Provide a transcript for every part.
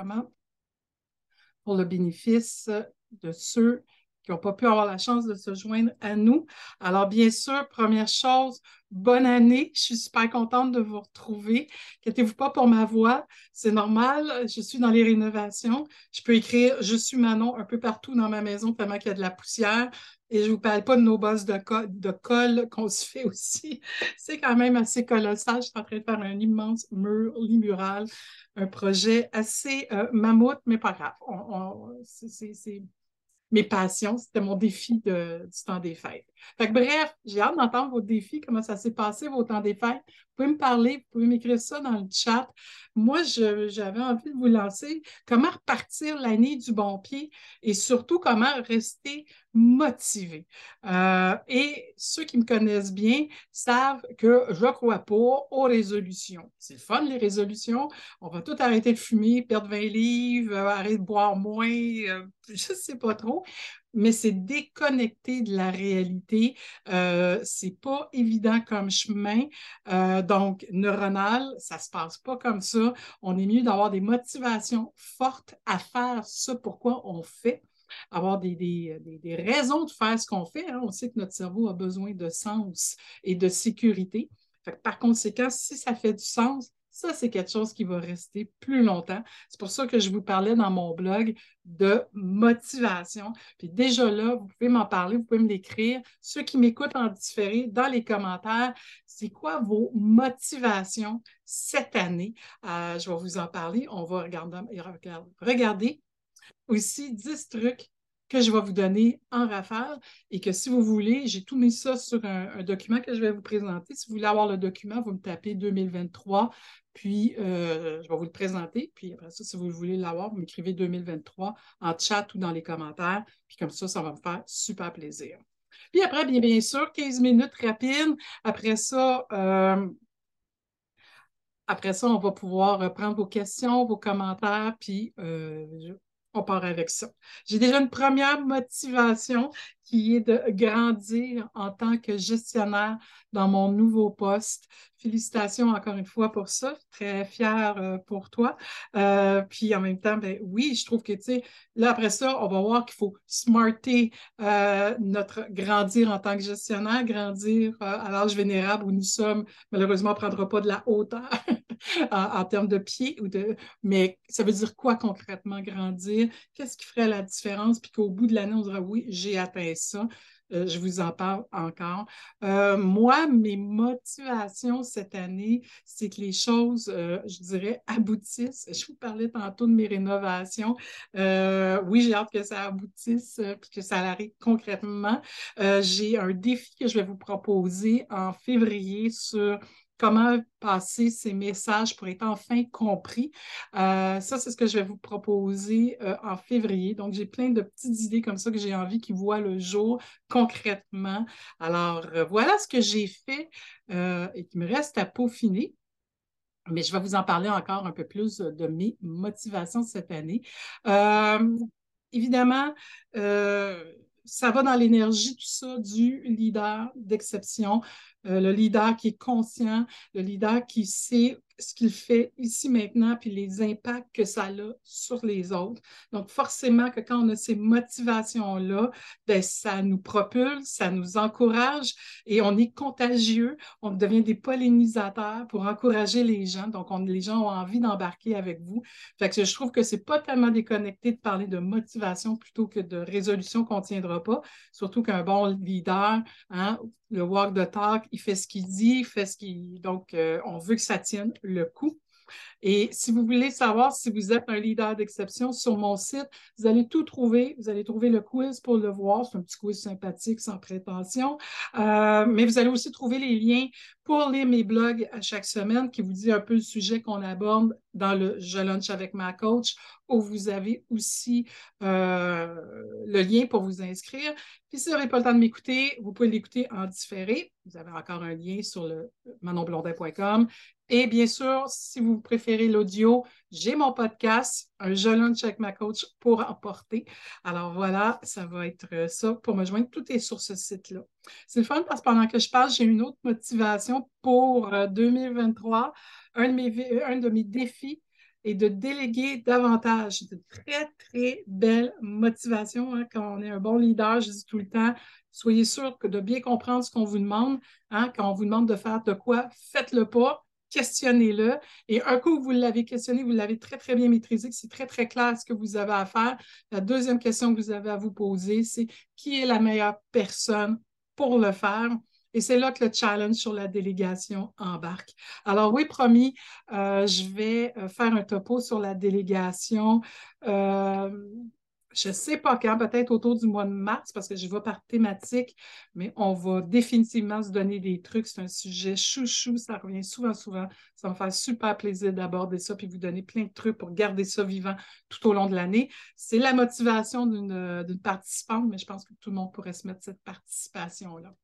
enregistrement pour le bénéfice de ceux n'ont pas pu avoir la chance de se joindre à nous. Alors, bien sûr, première chose, bonne année. Je suis super contente de vous retrouver. Inquiétez-vous pas pour ma voix. C'est normal. Je suis dans les rénovations. Je peux écrire Je suis Manon un peu partout dans ma maison tellement qu'il y a de la poussière. Et je ne vous parle pas de nos bosses de, de colle qu'on se fait aussi. C'est quand même assez colossal. Je suis en train de faire un immense mur mural, un projet assez euh, mammouth, mais pas grave. c'est mes passions. C'était mon défi du temps des fêtes. Fait que, bref, j'ai hâte d'entendre vos défis, comment ça s'est passé, vos temps des fêtes. Vous pouvez me parler, vous pouvez m'écrire ça dans le chat. Moi, j'avais envie de vous lancer comment repartir l'année du bon pied et surtout comment rester motivé. Euh, et ceux qui me connaissent bien savent que je ne crois pas aux résolutions. C'est le fun, les résolutions. On va tout arrêter de fumer, perdre 20 livres, euh, arrêter de boire moins, euh, je ne sais pas trop mais c'est déconnecté de la réalité. Euh, c'est pas évident comme chemin. Euh, donc, neuronal, ça se passe pas comme ça. On est mieux d'avoir des motivations fortes à faire ce pourquoi on fait avoir des, des, raisons de faire ce qu'on fait. Hein. On sait que notre cerveau a besoin de sens et de sécurité. par conséquent, si ça fait du sens, ça, c'est quelque chose qui va rester plus longtemps. C'est pour ça que je vous parlais dans mon blog de motivation. Puis déjà là, vous pouvez m'en parler, vous pouvez me l'écrire. Ceux qui m'écoutent en différé, dans les commentaires, c'est quoi vos motivations cette année? Euh, je vais vous en parler. On va regarder, regarder aussi 10 trucs que je vais vous donner en rafale et que si vous voulez, j'ai tout mis ça sur un, document que je vais vous présenter. Si vous voulez avoir le document, vous me tapez 2023, puis euh, je vais vous le présenter. Puis après ça, si vous voulez l'avoir, vous m'écrivez 2023 en chat ou dans les commentaires. Puis comme ça, ça va me faire super plaisir. Puis après, bien, sûr, 15 minutes rapides. Après ça, euh, après ça, on va pouvoir prendre vos questions, vos commentaires, puis euh, on part avec ça. J'ai déjà une première motivation qui est de grandir en tant que gestionnaire dans mon nouveau poste. Félicitations encore une fois pour ça. Très fière euh, pour toi. Euh, puis en même temps, ben oui, je trouve que, tu sais, là, après ça, on va voir qu'il faut smarter euh, notre grandir en tant que gestionnaire, grandir à l'âge vénérable où nous sommes. Malheureusement, on ne prendra pas de la hauteur en, termes de pied. Ou de... Mais ça veut dire quoi concrètement, grandir? Qu'est-ce qui ferait la différence? Puis qu'au bout de l'année, on dira oui, j'ai atteint ça. Euh, je vous en parle encore. Euh, moi, mes motivations cette année, c'est que les choses, euh, je dirais, aboutissent. Je vous parlais tantôt de mes rénovations. oui, j'ai hâte que ça aboutisse et que ça arrive concrètement. j'ai un défi que je vais vous proposer en février sur comment passer ces messages pour être enfin compris. Euh, ça, c'est ce que je vais vous proposer euh, en février. Donc, j'ai plein de petites idées comme ça que j'ai envie qu'ils voient le jour concrètement. Alors, euh, voilà ce que j'ai fait et qui me reste à peaufiner. Mais je vais vous en parler encore un peu plus de mes motivations cette année. évidemment, ça va dans l'énergie, tout ça, du leader d'exception. Euh, le leader qui est conscient, le leader qui sait ce qu'il fait ici maintenant, puis les impacts que ça a sur les autres. Donc, forcément que quand on a ces motivations-là, ben, ça nous propulse, ça nous encourage et on est contagieux, on devient des pollinisateurs pour encourager les gens. Donc, les gens ont envie d'embarquer avec vous. Fait que je trouve que c'est pas tellement déconnecté de parler de motivation plutôt que de résolution qu'on ne tiendra pas, surtout qu'un bon leader, hein, le walk the talk, il fait ce qu'il dit, il fait ce qu'il. Donc, euh, on veut que ça tienne le coup. Et si vous voulez savoir si vous êtes un leader d'exception, sur mon site, vous allez tout trouver. Vous allez trouver le quiz pour le voir. C'est un petit quiz sympathique, sans prétention. Euh, mais vous allez aussi trouver les liens pour lire mes blogs à chaque semaine qui vous dit un peu le sujet qu'on aborde dans le Je lunch avec ma coach, où vous avez aussi euh, le lien pour vous inscrire. Puis si vous n'avez pas le temps de m'écouter, vous pouvez l'écouter en différé. Vous avez encore un lien sur le manonblondin.com. Et bien sûr, si vous préférez l'audio, j'ai mon podcast, un Je lunch avec ma coach pour emporter. Alors voilà, ça va être euh, ça pour me joindre. Tout est sur ce site-là. C'est le fun parce que pendant que je parle, j'ai une autre motivation pour 2023. Euh, un de mes, un de défis, et de déléguer davantage. Une très, très belle motivation hein, quand on est un bon leader, je dis tout le temps. Soyez sûr de bien comprendre ce qu'on vous demande. Hein, quand on vous demande de faire de quoi, faites-le pas, questionnez-le. Et un coup, vous l'avez questionné, vous l'avez très, très bien maîtrisé, c'est très, très clair ce que vous avez à faire. La deuxième question que vous avez à vous poser, c'est qui est la meilleure personne pour le faire? Et c'est là que le challenge sur la délégation embarque. Alors oui, promis, euh, je vais euh, faire un topo sur la délégation. Euh, je ne sais pas quand, peut-être autour du mois de mars, parce que je vais par thématique, mais on va définitivement se donner des trucs. C'est un sujet chouchou, ça revient souvent, souvent. Ça me fait super plaisir d'aborder ça, puis vous donner plein de trucs pour garder ça vivant tout au long de l'année. C'est la motivation d'une participante, mais je pense que tout le monde pourrait se mettre cette participation-là.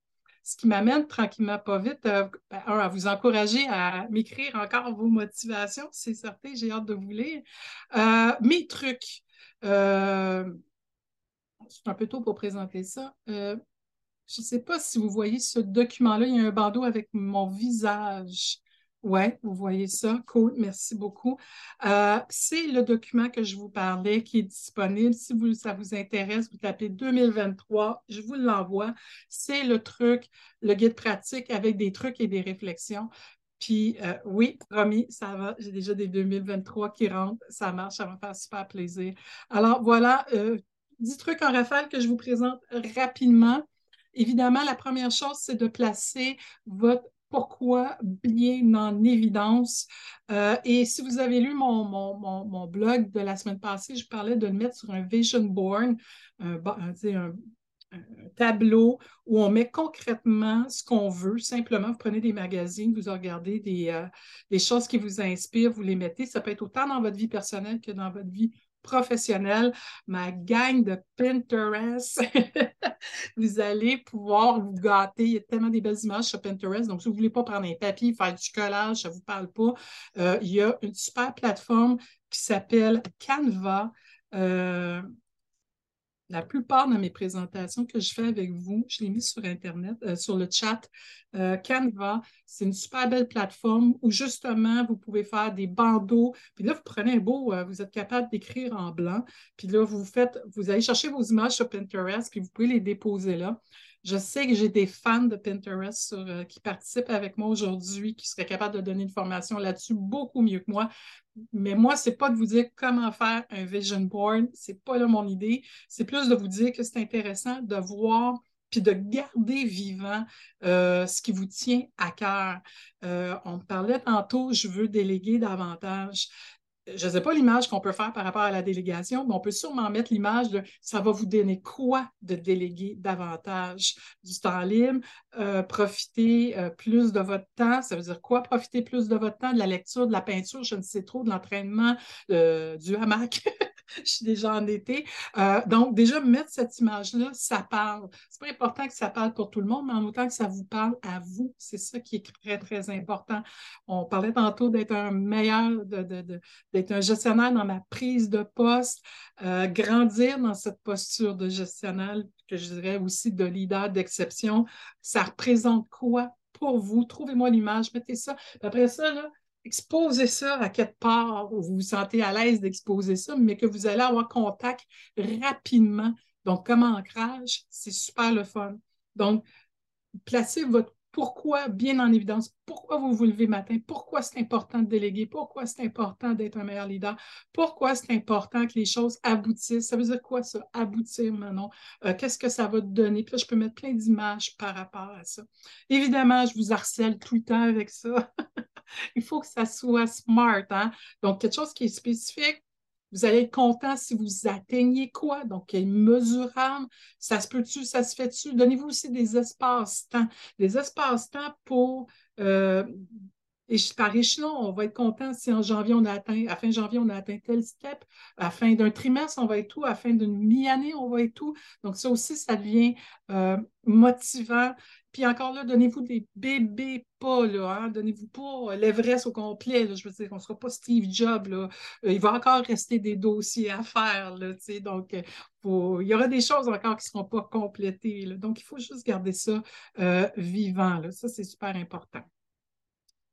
Ce qui m'amène tranquillement, pas vite, euh, ben, à vous encourager à m'écrire encore vos motivations. C'est certain, j'ai hâte de vous lire. Euh, mes trucs. Euh, c'est un peu tôt pour présenter ça. je ne sais pas si vous voyez ce document-là. Il y a un bandeau avec mon visage. Oui, vous voyez ça. Cool, merci beaucoup. Euh, c'est le document que je vous parlais qui est disponible. Si vous, ça vous intéresse, vous tapez 2023, je vous l'envoie. C'est le truc, le guide pratique avec des trucs et des réflexions. Puis euh, oui, promis, ça va. J'ai déjà des 2023 qui rentrent. Ça marche, ça va me faire super plaisir. Alors voilà, euh, 10 trucs en rafale que je vous présente rapidement. Évidemment, la première chose, c'est de placer votre pourquoi bien en évidence. Euh, et si vous avez lu mon, mon, blog de la semaine passée, je parlais de le mettre sur un vision board, un, un, tableau où on met concrètement ce qu'on veut. Simplement, vous prenez des magazines, vous regardez des, euh, des choses qui vous inspirent, vous les mettez. Ça peut être autant dans votre vie personnelle que dans votre vie professionnelle, ma gang de Pinterest. vous allez pouvoir vous gâter. Il y a tellement des belles images sur Pinterest. Donc, si vous ne voulez pas prendre un papier, faire du collage, ça ne vous parle pas, euh, il y a une super plateforme qui s'appelle Canva. Euh, la plupart de mes présentations que je fais avec vous, je les mis sur Internet, euh, sur le chat. Euh, Canva, c'est une super belle plateforme où justement, vous pouvez faire des bandeaux. Puis là, vous prenez un beau, euh, vous êtes capable d'écrire en blanc. Puis là, vous faites, vous allez chercher vos images sur Pinterest, puis vous pouvez les déposer là. Je sais que j'ai des fans de Pinterest qui participent avec moi aujourd'hui, qui seraient capables de donner une formation là-dessus beaucoup mieux que moi. Mais moi, ce n'est pas de vous dire comment faire un vision board, ce n'est pas là mon idée. C'est plus de vous dire que c'est intéressant de voir puis de garder vivant euh, ce qui vous tient à cœur. Euh, on parlait tantôt, je veux déléguer davantage je ne sais pas l'image qu'on peut faire par rapport à la délégation, mais on peut sûrement mettre l'image de ça va vous donner quoi de déléguer davantage du temps libre, euh, profiter euh, plus de votre temps. Ça veut dire quoi? Profiter plus de votre temps, de la lecture, de la peinture, je ne sais trop, de l'entraînement, euh, du hamac? je suis déjà en été. Euh, donc, déjà, mettre cette image-là, ça parle. C'est pas important que ça parle pour tout le monde, mais en autant que ça vous parle à vous, c'est ça qui est très, très important. On parlait tantôt d'être un meilleur, d'être un gestionnaire dans ma prise de poste, euh, grandir dans cette posture de gestionnaire, que je dirais aussi de leader d'exception. Ça représente quoi pour vous? Trouvez-moi l'image, mettez ça. Après ça, là, exposez ça à quelque part où vous vous sentez à l'aise d'exposer ça, mais que vous allez avoir contact rapidement. Donc, comme ancrage, c'est super le fun. Donc, placez votre pourquoi bien en évidence, pourquoi vous vous levez matin, pourquoi c'est important de déléguer, pourquoi c'est important d'être un meilleur leader, pourquoi c'est important que les choses aboutissent? Ça veut dire quoi ça, aboutir maintenant? Euh, qu'est-ce que ça va te donner? Puis là, je peux mettre plein d'images par rapport à ça. Évidemment, je vous harcèle tout le temps avec ça. Il faut que ça soit smart. Hein? Donc, quelque chose qui est spécifique, vous allez être content si vous atteignez quoi? Donc, mesurable. Ça se peut-tu, ça se fait-tu? Donnez-vous aussi des espaces-temps. Des espaces-temps pour euh, et par échelon, on va être content si en janvier, on a atteint, à fin janvier, on a atteint tel step. À fin d'un trimestre, on va être tout. À fin d'une mi-année, on va être tout. Donc, ça aussi, ça devient euh, motivant. Puis encore là, donnez-vous des bébés pas, là. Hein? Donnez-vous pas l'Everest au complet. Je veux dire, on ne sera pas Steve Jobs. Là. Euh, il va encore rester des dossiers à faire. Là, donc, euh, il y aura des choses encore qui ne seront pas complétées. Donc, il faut juste garder ça vivant. Là. Ça, c'est super important.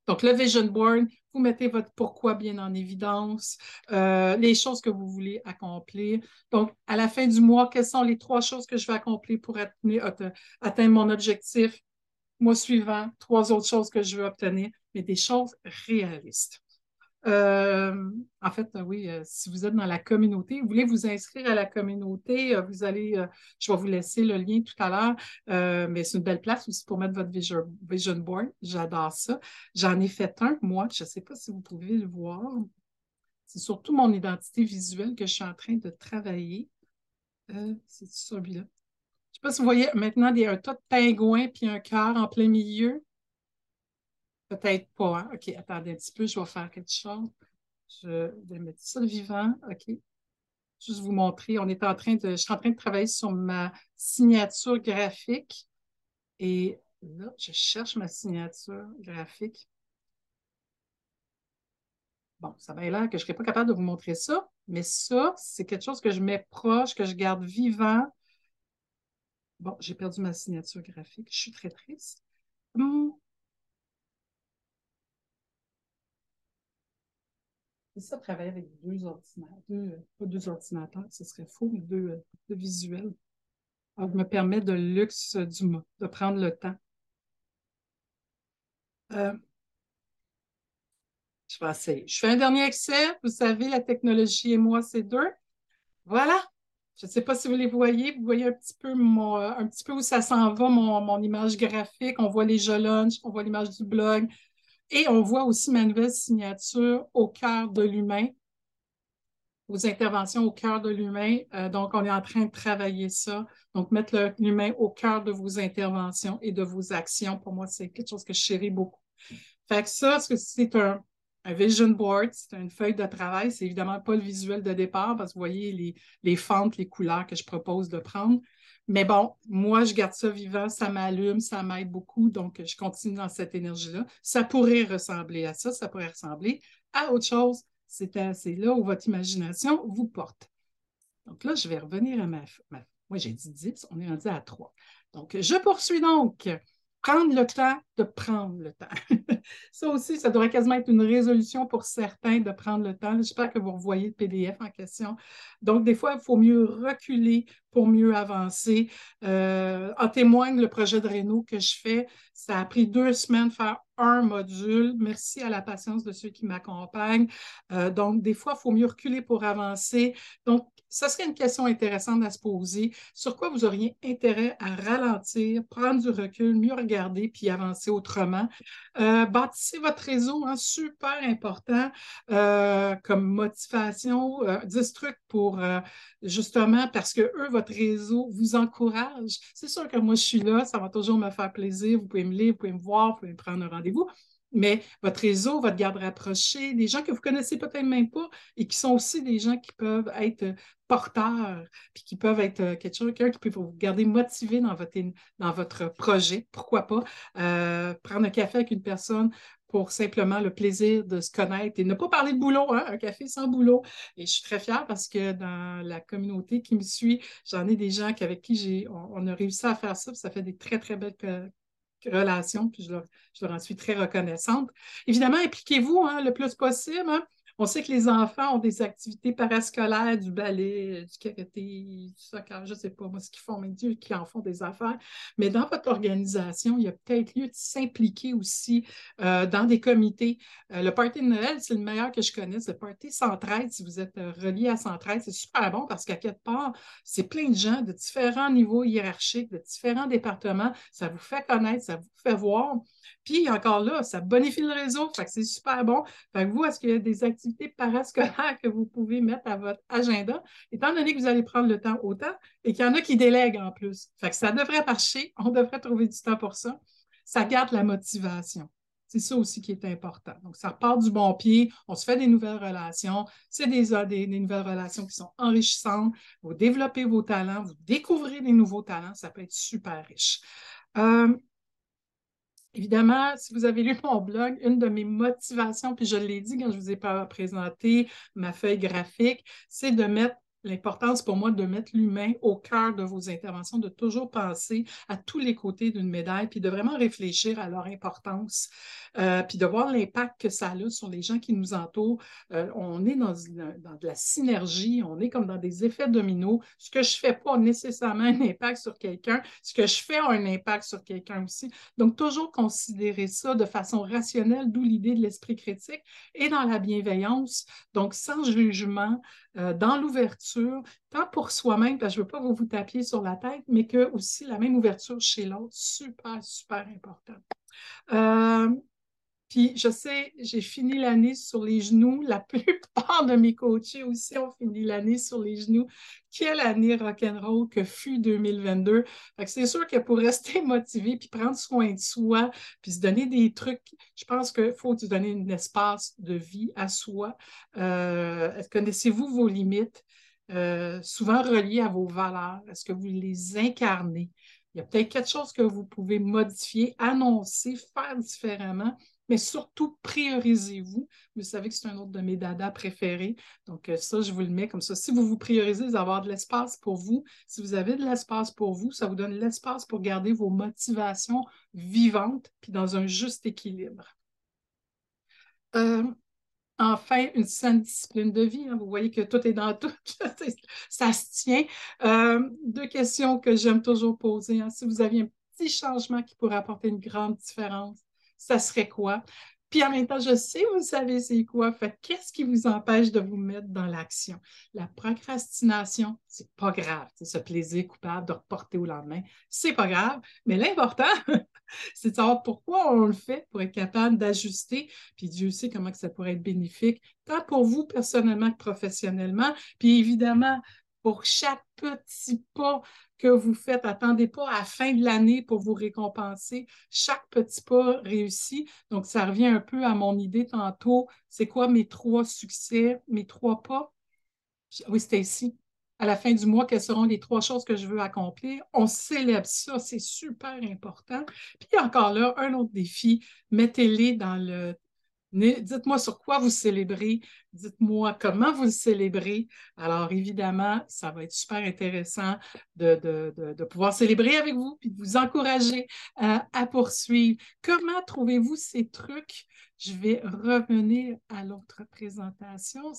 Donc, le vision board, vous mettez votre pourquoi bien en évidence, euh, les choses que vous voulez accomplir. Donc, à la fin du mois, quelles sont les trois choses que je vais accomplir pour atteindre mon objectif? Mois suivant, trois autres choses que je veux obtenir, mais des choses réalistes. Euh, en fait, oui, euh, si vous êtes dans la communauté, vous voulez vous inscrire à la communauté, vous allez, je vais vous laisser le lien tout à l'heure, mais c'est une belle place aussi pour mettre votre vision, vision board. J'adore ça. J'en ai fait un, moi, je ne sais pas si vous pouvez le voir. C'est surtout mon identité visuelle que je suis en train de travailler. c'est celui-là? Je ne sais pas si vous voyez maintenant il y a un tas de pingouins puis un cœur en plein milieu. Peut-être pas. Hein? OK, attendez un petit peu, je vais faire quelque chose. Je vais mettre ça vivant. OK. Juste vous montrer. On est en train de. Je suis en train de travailler sur ma signature graphique. Et là, je cherche ma signature graphique. Bon, ça va l'air que je ne serais pas capable de vous montrer ça, mais ça, c'est quelque chose que je mets proche, que je garde vivant. Bon, j'ai perdu ma signature graphique. Je suis très triste. Hum, C'est ça, travailler avec deux ordinateurs, pas deux ordinateurs, ce serait faux, mais deux, visuels. Alors, je me permet de luxe du mot, de prendre le temps. Euh, je vais. Je fais un dernier excès. Vous savez, la technologie et moi, c'est deux. Voilà. Je ne sais pas si vous les voyez. Vous voyez un petit peu, mon, euh, un petit peu où ça s'en va, mon, mon, image graphique. On voit les jeux on voit l'image du blog, et on voit aussi ma nouvelle signature au cœur de l'humain, vos interventions au cœur de l'humain. Euh, donc, on est en train de travailler ça. Donc, mettre l'humain au cœur de vos interventions et de vos actions, pour moi, c'est quelque chose que je chéris beaucoup. Fait que ça, c'est un, un vision board, c'est une feuille de travail. C'est évidemment pas le visuel de départ parce que vous voyez les, les fentes, les couleurs que je propose de prendre. Mais bon, moi, je garde ça vivant, ça m'allume, ça m'aide beaucoup, donc je continue dans cette énergie-là. Ça pourrait ressembler à ça, ça pourrait ressembler à autre chose. C'est là où votre imagination vous porte. Donc là, je vais revenir à ma... ma moi, j'ai dit 10, on est rendu à 3. Donc, je poursuis donc prendre le temps de prendre le temps. ça aussi, ça devrait quasiment être une résolution pour certains de prendre le temps. J'espère que vous revoyez le PDF en question. Donc, des fois, il faut mieux reculer pour mieux avancer. Euh, en témoigne le projet de Renault que je fais. Ça a pris deux semaines de faire un module. Merci à la patience de ceux qui m'accompagnent. Euh, donc, des fois, il faut mieux reculer pour avancer. Donc, ça serait une question intéressante à se poser. Sur quoi vous auriez intérêt à ralentir, prendre du recul, mieux regarder, puis avancer autrement? Euh, bâtissez votre réseau, hein, super important euh, comme motivation. Euh, 10 trucs pour euh, justement, parce que eux, votre réseau vous encourage. C'est sûr que moi, je suis là, ça va toujours me faire plaisir. Vous pouvez me lire, vous pouvez me voir, vous pouvez me prendre un rendez-vous mais votre réseau, votre garde rapprochée, des gens que vous connaissez peut-être même pas et qui sont aussi des gens qui peuvent être porteurs, puis qui peuvent être euh, quelqu'un qui peut vous garder motivé dans votre, dans votre projet. Pourquoi pas euh, prendre un café avec une personne pour simplement le plaisir de se connaître et ne pas parler de boulot, hein, un café sans boulot. Et je suis très fière parce que dans la communauté qui me suit, j'en ai des gens avec qui j'ai, on, a réussi à faire ça, ça fait des très, très belles relations, puis je leur, je leur en suis très reconnaissante. Évidemment, impliquez-vous hein, le plus possible. Hein. On sait que les enfants ont des activités parascolaires, du ballet, du karaté, du soccer, je ne sais pas moi ce qu'ils font, mais Dieu qui en font des affaires. Mais dans votre organisation, il y a peut-être lieu de s'impliquer aussi euh, dans des comités. Euh, le party de Noël, c'est le meilleur que je connaisse. Le party Centraide, si vous êtes euh, relié à Centraide, c'est super bon parce qu'à quelque part, c'est plein de gens de différents niveaux hiérarchiques, de différents départements. Ça vous fait connaître, ça vous fait voir. Puis encore là, ça bonifie le réseau, fait que c'est super bon. Fait que vous, est-ce qu'il y a des activités parascolaires que vous pouvez mettre à votre agenda, étant donné que vous allez prendre le temps autant et qu'il y en a qui délèguent en plus. Fait que ça devrait marcher, on devrait trouver du temps pour ça. Ça garde la motivation. C'est ça aussi qui est important. Donc, ça repart du bon pied, on se fait des nouvelles relations, c'est des, des, nouvelles relations qui sont enrichissantes, vous développez vos talents, vous découvrez des nouveaux talents, ça peut être super riche. Euh, Évidemment, si vous avez lu mon blog, une de mes motivations, puis je l'ai dit quand je vous ai présenté ma feuille graphique, c'est de mettre l'importance pour moi de mettre l'humain au cœur de vos interventions, de toujours penser à tous les côtés d'une médaille, puis de vraiment réfléchir à leur importance, euh, puis de voir l'impact que ça a sur les gens qui nous entourent. Euh, on est dans, de la synergie, on est comme dans des effets dominos. Ce que je fais pas nécessairement un impact sur quelqu'un, ce que je fais a un impact sur quelqu'un aussi. Donc, toujours considérer ça de façon rationnelle, d'où l'idée de l'esprit critique et dans la bienveillance, donc sans jugement, euh, dans l'ouverture, tant pour soi-même, parce que je ne veux pas vous vous tapiez sur la tête, mais que aussi la même ouverture chez l'autre, super, super important. Euh, puis je sais, j'ai fini l'année sur les genoux. La plupart de mes coachés aussi ont fini l'année sur les genoux. Quelle année rock'n'roll que fut 2022. c'est sûr que pour rester motivé puis prendre soin de soi, puis se donner des trucs, je pense qu'il faut se donner un espace de vie à soi. Euh, connaissez-vous vos limites? Euh, souvent reliées à vos valeurs. Est-ce que vous les incarnez? Il y a peut-être quelque chose que vous pouvez modifier, annoncer, faire différemment mais surtout priorisez-vous. Vous savez que c'est un autre de mes dadas préférés. Donc, euh, ça, je vous le mets comme ça. Si vous vous priorisez d'avoir de l'espace pour vous, si vous avez de l'espace pour vous, ça vous donne l'espace pour garder vos motivations vivantes puis dans un juste équilibre. Euh, enfin, une saine discipline de vie. Hein. Vous voyez que tout est dans tout. ça se tient. Euh, deux questions que j'aime toujours poser. Hein. Si vous aviez un petit changement qui pourrait apporter une grande différence, ça serait quoi? Puis en même temps, je sais, vous savez c'est quoi. Fait qu'est-ce qui vous empêche de vous mettre dans l'action? La procrastination, c'est pas grave. C'est ce plaisir coupable de reporter au lendemain, c'est pas grave. Mais l'important, c'est de savoir pourquoi on le fait pour être capable d'ajuster. Puis Dieu sait comment ça pourrait être bénéfique, tant pour vous personnellement que professionnellement. Puis évidemment, pour chaque petit pas que vous faites. Attendez pas à la fin de l'année pour vous récompenser. Chaque petit pas réussi. Donc, ça revient un peu à mon idée tantôt. C'est quoi mes trois succès, mes trois pas? Oui, ici. À la fin du mois, quelles seront les trois choses que je veux accomplir? On célèbre ça, c'est super important. Puis encore là, un autre défi, mettez-les dans le Dites-moi sur quoi vous célébrez. Dites-moi comment vous le célébrez. Alors, évidemment, ça va être super intéressant de, pouvoir célébrer avec vous et de vous encourager euh, à poursuivre. Comment trouvez-vous ces trucs? Je vais revenir à l'autre présentation.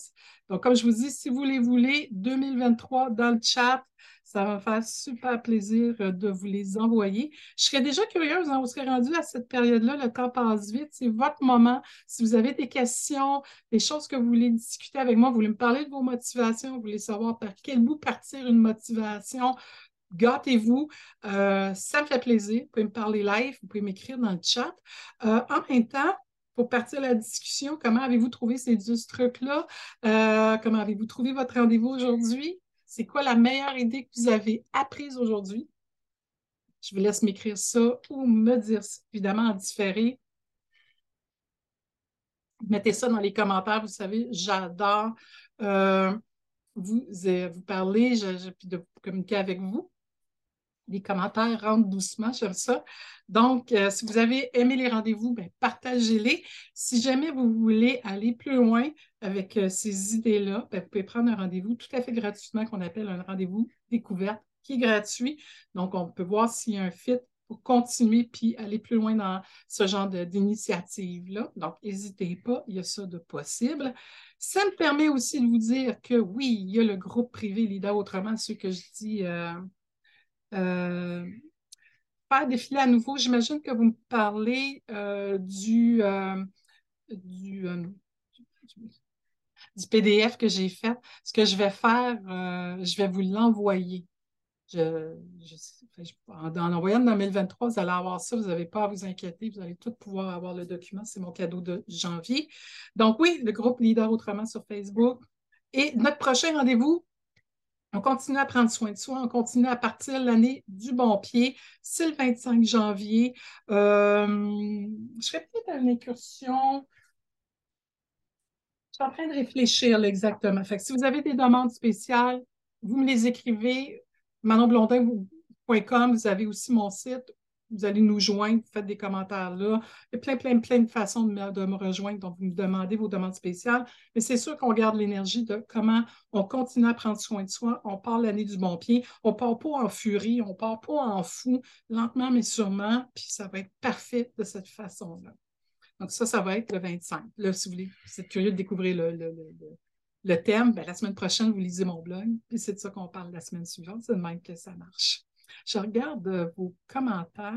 Donc, comme je vous dis, si vous les voulez, 2023 dans le chat, ça va me faire super plaisir euh, de vous les envoyer. Je serais déjà curieuse, hein, on serait rendu à cette période-là, le temps passe vite, c'est votre moment. Si vous avez des questions, des choses que vous voulez discuter avec moi, vous voulez me parler de vos motivations, vous voulez savoir par quel bout partir une motivation, gâtez-vous. Euh, ça me fait plaisir. Vous pouvez me parler live, vous pouvez m'écrire dans le chat. Euh, en même temps, pour partir la discussion, comment avez-vous trouvé ces 10 trucs-là? comment avez-vous trouvé votre rendez-vous aujourd'hui? C'est quoi la meilleure idée que vous avez apprise aujourd'hui? Je vous laisse m'écrire ça ou me dire évidemment en différé. Mettez ça dans les commentaires, vous savez, j'adore euh, vous, euh, vous parler, puis de communiquer avec vous les commentaires rentrent doucement, j'aime ça. Donc, euh, si vous avez aimé les rendez-vous, ben, partagez-les. Si jamais vous voulez aller plus loin avec euh, ces idées-là, ben, vous pouvez prendre un rendez-vous tout à fait gratuitement qu'on appelle un rendez-vous découverte qui est gratuit. Donc, on peut voir s'il y a un fit pour continuer puis aller plus loin dans ce genre d'initiative-là. Donc, n'hésitez pas, il y a ça de possible. Ça me permet aussi de vous dire que oui, il y a le groupe privé Leader Autrement, ce que je dis. Euh, euh, faire défiler à nouveau, j'imagine que vous me parlez euh, du, euh, du, du, PDF que j'ai fait. Ce que je vais faire, je vais vous l'envoyer. Je, en, en envoyant en 2023, vous allez avoir ça, vous n'avez pas à vous inquiéter, vous allez tout pouvoir avoir le document. C'est mon cadeau de janvier. Donc oui, le groupe Leader Autrement sur Facebook. Et notre prochain rendez-vous, on continue à prendre soin de soi, on continue à partir l'année du bon pied. C'est le 25 janvier. Euh, je serais peut-être une incursion. Je suis en train de réfléchir exactement. Fait si vous avez des demandes spéciales, vous me les écrivez. manonblondin.com, vous avez aussi mon site. Vous allez nous joindre, vous faites des commentaires là. Il y a plein, plein, plein de façons de me, rejoindre. Donc, vous me demandez vos demandes spéciales. Mais c'est sûr qu'on garde l'énergie de comment on continue à prendre soin de soi. On part l'année du bon pied. On ne part pas en furie, on ne part pas en fou, lentement mais sûrement. Puis ça va être parfait de cette façon-là. Donc, ça, ça va être le 25. Là, si vous voulez, vous êtes curieux de découvrir le, thème, bien, la semaine prochaine, vous lisez mon blog. Puis c'est de ça qu'on parle la semaine suivante. C'est de même que ça marche. Je regarde euh, vos commentaires.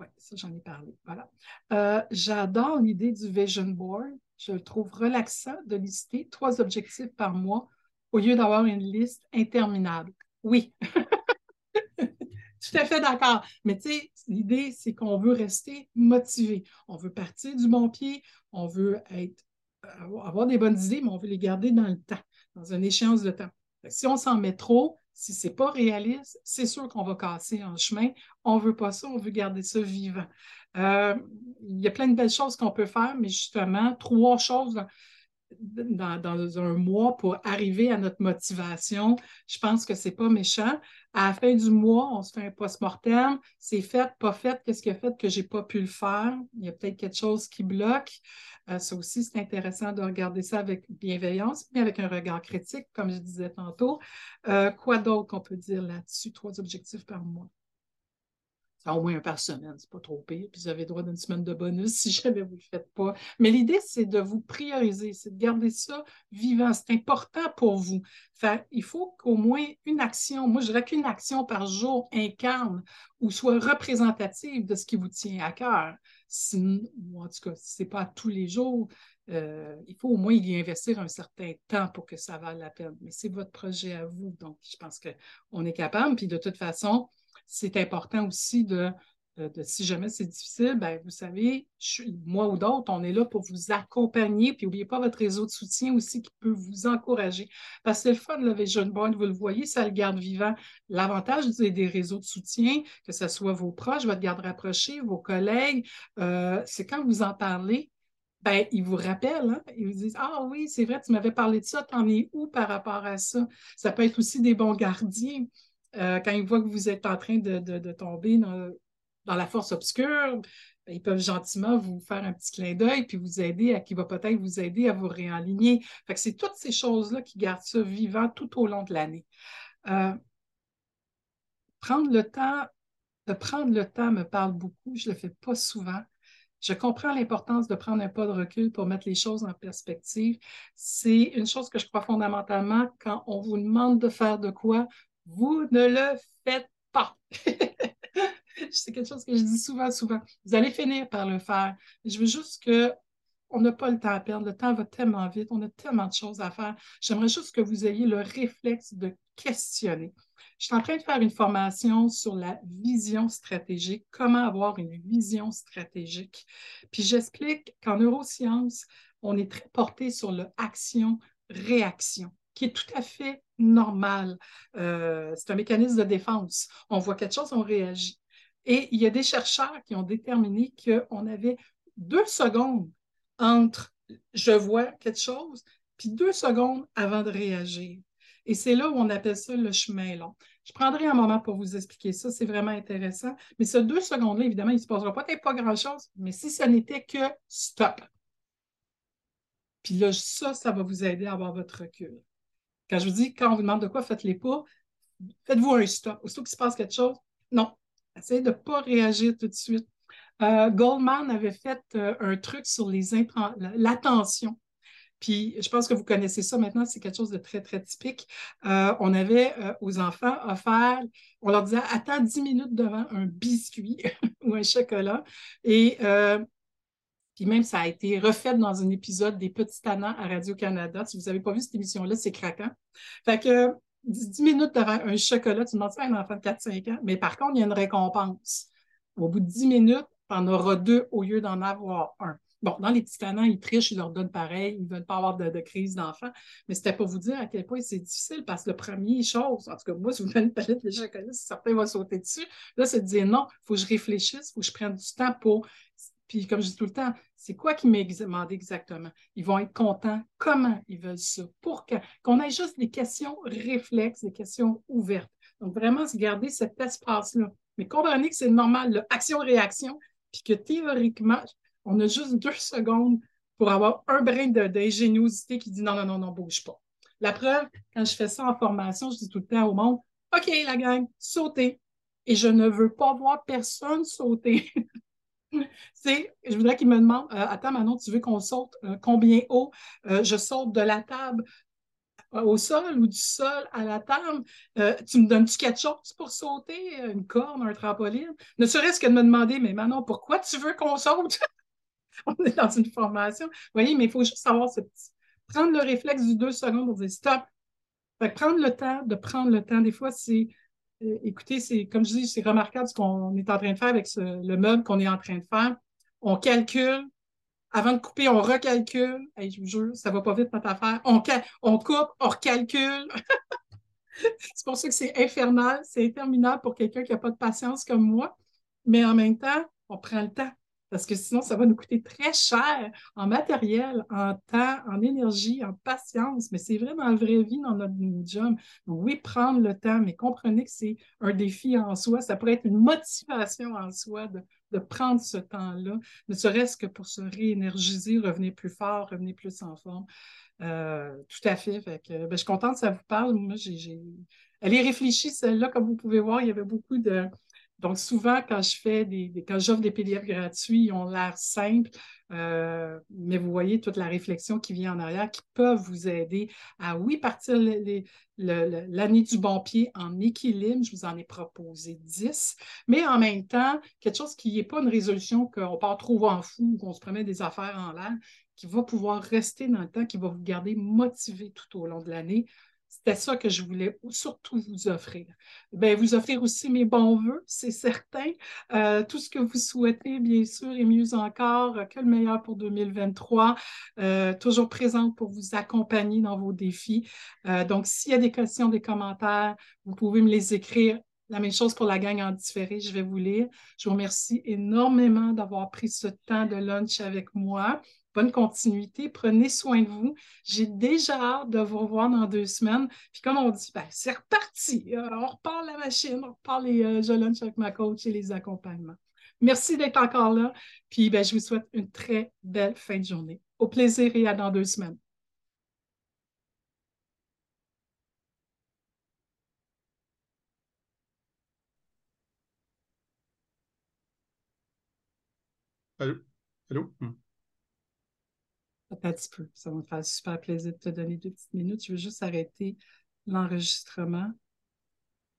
Oui, ça, j'en ai parlé. Voilà. Euh, j'adore l'idée du vision board. Je le trouve relaxant de lister trois objectifs par mois au lieu d'avoir une liste interminable. Oui. Tout à fait d'accord. Mais tu sais, l'idée, c'est qu'on veut rester motivé. On veut partir du bon pied, on veut être, avoir des bonnes idées, mais on veut les garder dans le temps, dans une échéance de temps. Si on s'en met trop, si ce n'est pas réaliste, c'est sûr qu'on va casser en chemin. On ne veut pas ça, on veut garder ça vivant. Euh, il y a plein de belles choses qu'on peut faire, mais justement, trois choses dans, un mois pour arriver à notre motivation, je pense que ce n'est pas méchant. À la fin du mois, on se fait un post-mortem. C'est fait, pas fait, qu'est-ce qui a fait que je n'ai pas pu le faire? Il y a peut-être quelque chose qui bloque. Euh, ça aussi, c'est intéressant de regarder ça avec bienveillance, mais avec un regard critique, comme je disais tantôt. Euh, quoi d'autre qu'on peut dire là-dessus? Trois objectifs par mois. C'est au moins un par semaine, c'est pas trop pire. Puis vous avez droit d'une semaine de bonus si jamais vous ne le faites pas. Mais l'idée, c'est de vous prioriser, c'est de garder ça vivant. C'est important pour vous. il faut qu'au moins une action, moi je dirais qu'une action par jour incarne ou soit représentative de ce qui vous tient à cœur. en tout cas, si ce n'est pas tous les jours, euh, il faut au moins y investir un certain temps pour que ça vaille la peine. Mais c'est votre projet à vous. Donc, je pense qu'on est capable. Puis de toute façon, c'est important aussi de, si jamais c'est difficile, ben, vous savez, moi ou d'autres, on est là pour vous accompagner. Puis n'oubliez pas votre réseau de soutien aussi qui peut vous encourager. Parce que c'est le fun, le Vision Board, vous le voyez, ça le garde vivant. L'avantage des réseaux de soutien, que ce soit vos proches, votre garde rapprochée, vos collègues, euh, c'est quand vous en parlez, ben, ils vous rappellent, hein? ils vous disent Ah oui, c'est vrai, tu m'avais parlé de ça, t'en es où par rapport à ça? Ça peut être aussi des bons gardiens. Euh, quand ils voient que vous êtes en train de, tomber dans, la force obscure, ils peuvent gentiment vous faire un petit clin d'œil puis vous aider, à, qui va peut-être vous aider à vous réaligner. C'est toutes ces choses-là qui gardent ça vivant tout au long de l'année. Euh, prendre le temps, de prendre le temps me parle beaucoup. Je ne le fais pas souvent. Je comprends l'importance de prendre un pas de recul pour mettre les choses en perspective. C'est une chose que je crois fondamentalement quand on vous demande de faire de quoi, vous ne le faites pas. c'est quelque chose que je dis souvent, souvent. Vous allez finir par le faire. Je veux juste que on n'a pas le temps à perdre. Le temps va tellement vite. On a tellement de choses à faire. J'aimerais juste que vous ayez le réflexe de questionner. Je suis en train de faire une formation sur la vision stratégique, comment avoir une vision stratégique. Puis j'explique qu'en neurosciences, on est très porté sur l'action-réaction qui est tout à fait normal. Euh, c'est un mécanisme de défense. On voit quelque chose, on réagit. Et il y a des chercheurs qui ont déterminé qu'on avait deux secondes entre je vois quelque chose, puis deux secondes avant de réagir. Et c'est là où on appelle ça le chemin long. Je prendrai un moment pour vous expliquer ça, c'est vraiment intéressant. Mais ces deux secondes-là, évidemment, il ne se passera peut-être pas grand-chose, mais si ce n'était que stop. Puis là, ça, ça va vous aider à avoir votre recul. Quand je vous dis, quand on vous demande de quoi, faites-les pas, faites-vous un stop. Aussitôt qu'il se passe quelque chose, non. Essayez de ne pas réagir tout de suite. Euh, Goldman avait fait euh, un truc sur les l'attention. Puis je pense que vous connaissez ça maintenant, c'est quelque chose de très, très typique. Euh, on avait aux enfants offert, on leur disait attends 10 minutes devant un biscuit ou un chocolat. Et puis même, ça a été refait dans un épisode des Petits Tannants à Radio-Canada. Si vous n'avez pas vu cette émission-là, c'est craquant. Fait que 10 minutes devant un chocolat, tu demandes à un enfant de 4-5 ans. Mais par contre, il y a une récompense. Au bout de 10 minutes, tu en auras deux au lieu d'en avoir un. Bon, dans les petits canons, ils trichent, ils leur donnent pareil, ils ne veulent pas avoir de, crise d'enfant. Mais c'était pour vous dire à quel point c'est difficile parce que le premier chose, en tout cas, moi, si vous me une palette de chocolat, certains vont sauter dessus, là, c'est de dire non, il faut que je réfléchisse, il faut que je prenne du temps pour puis, comme je dis tout le temps, c'est quoi qui m'est demandé exactement? Ils vont être contents. Comment ils veulent ça? Pour qu'on ait juste des questions réflexes, des questions ouvertes. Donc, vraiment, se garder cet espace-là. Mais comprenez que c'est normal, action-réaction, puis que théoriquement, on a juste deux secondes pour avoir un brin d'ingéniosité qui dit non, non, non, non, bouge pas. La preuve, quand je fais ça en formation, je dis tout le temps au monde, OK, la gang, sautez. Et je ne veux pas voir personne sauter. c'est, je voudrais qu'il me demande, euh, attends Manon, tu veux qu'on saute euh, combien haut? Euh, je saute de la table au sol ou du sol à la table? tu me donnes-tu quelque chose pour sauter? Une corne, un trampoline? Ne serait-ce que de me demander, mais Manon, pourquoi tu veux qu'on saute? On est dans une formation. Vous voyez, mais il faut juste savoir ce petit. Prendre le réflexe du deux secondes pour dire stop. prendre le temps de prendre le temps. Des fois, c'est écoutez, c'est comme je dis, c'est remarquable ce qu'on est en train de faire avec le meuble qu'on est en train de faire. On calcule. Avant de couper, on recalcule. je vous jure, ça va pas vite notre affaire. On, on coupe, on recalcule. c'est pour ça que c'est infernal, c'est interminable pour quelqu'un qui n'a pas de patience comme moi. Mais en même temps, on prend le temps parce que sinon, ça va nous coûter très cher en matériel, en temps, en énergie, en patience. Mais c'est vraiment la vraie vie dans notre job. oui, prendre le temps, mais comprenez que c'est un défi en soi. Ça pourrait être une motivation en soi de, prendre ce temps-là, ne serait-ce que pour se réénergiser, revenir plus fort, revenir plus en forme. Euh, tout à fait. fait que, ben, je suis contente que ça vous parle. Moi, j'ai. Elle est réfléchie, celle-là, comme vous pouvez voir, il y avait beaucoup de, donc, souvent, quand je fais des, quand j'offre des PDF gratuits, ils ont l'air simples, euh, mais vous voyez toute la réflexion qui vient en arrière qui peuvent vous aider à, oui, partir l'année du bon pied en équilibre. Je vous en ai proposé 10, mais en même temps, quelque chose qui n'est pas une résolution qu'on part trop en fou ou qu'on se promet des affaires en l'air, qui va pouvoir rester dans le temps, qui va vous garder motivé tout au long de l'année c'était ça que je voulais surtout vous offrir. Bien, vous offrir aussi mes bons voeux, c'est certain. Euh, tout ce que vous souhaitez, bien sûr, et mieux encore, que le meilleur pour 2023. Euh, toujours présente pour vous accompagner dans vos défis. Euh, donc, s'il y a des questions, des commentaires, vous pouvez me les écrire. La même chose pour la gang en différé, je vais vous lire. Je vous remercie énormément d'avoir pris ce temps de lunch avec moi bonne continuité. Prenez soin de vous. J'ai déjà hâte de vous revoir dans deux semaines. Puis comme on dit, ben, c'est reparti. Euh, on repart la machine, on repart les euh, avec ma coach et les accompagnements. Merci d'être encore là. Puis ben, je vous souhaite une très belle fin de journée. Au plaisir et à dans deux semaines. Allô? Allô? Un petit peu. Ça va me faire super plaisir de te donner deux petites minutes. Je veux juste arrêter l'enregistrement.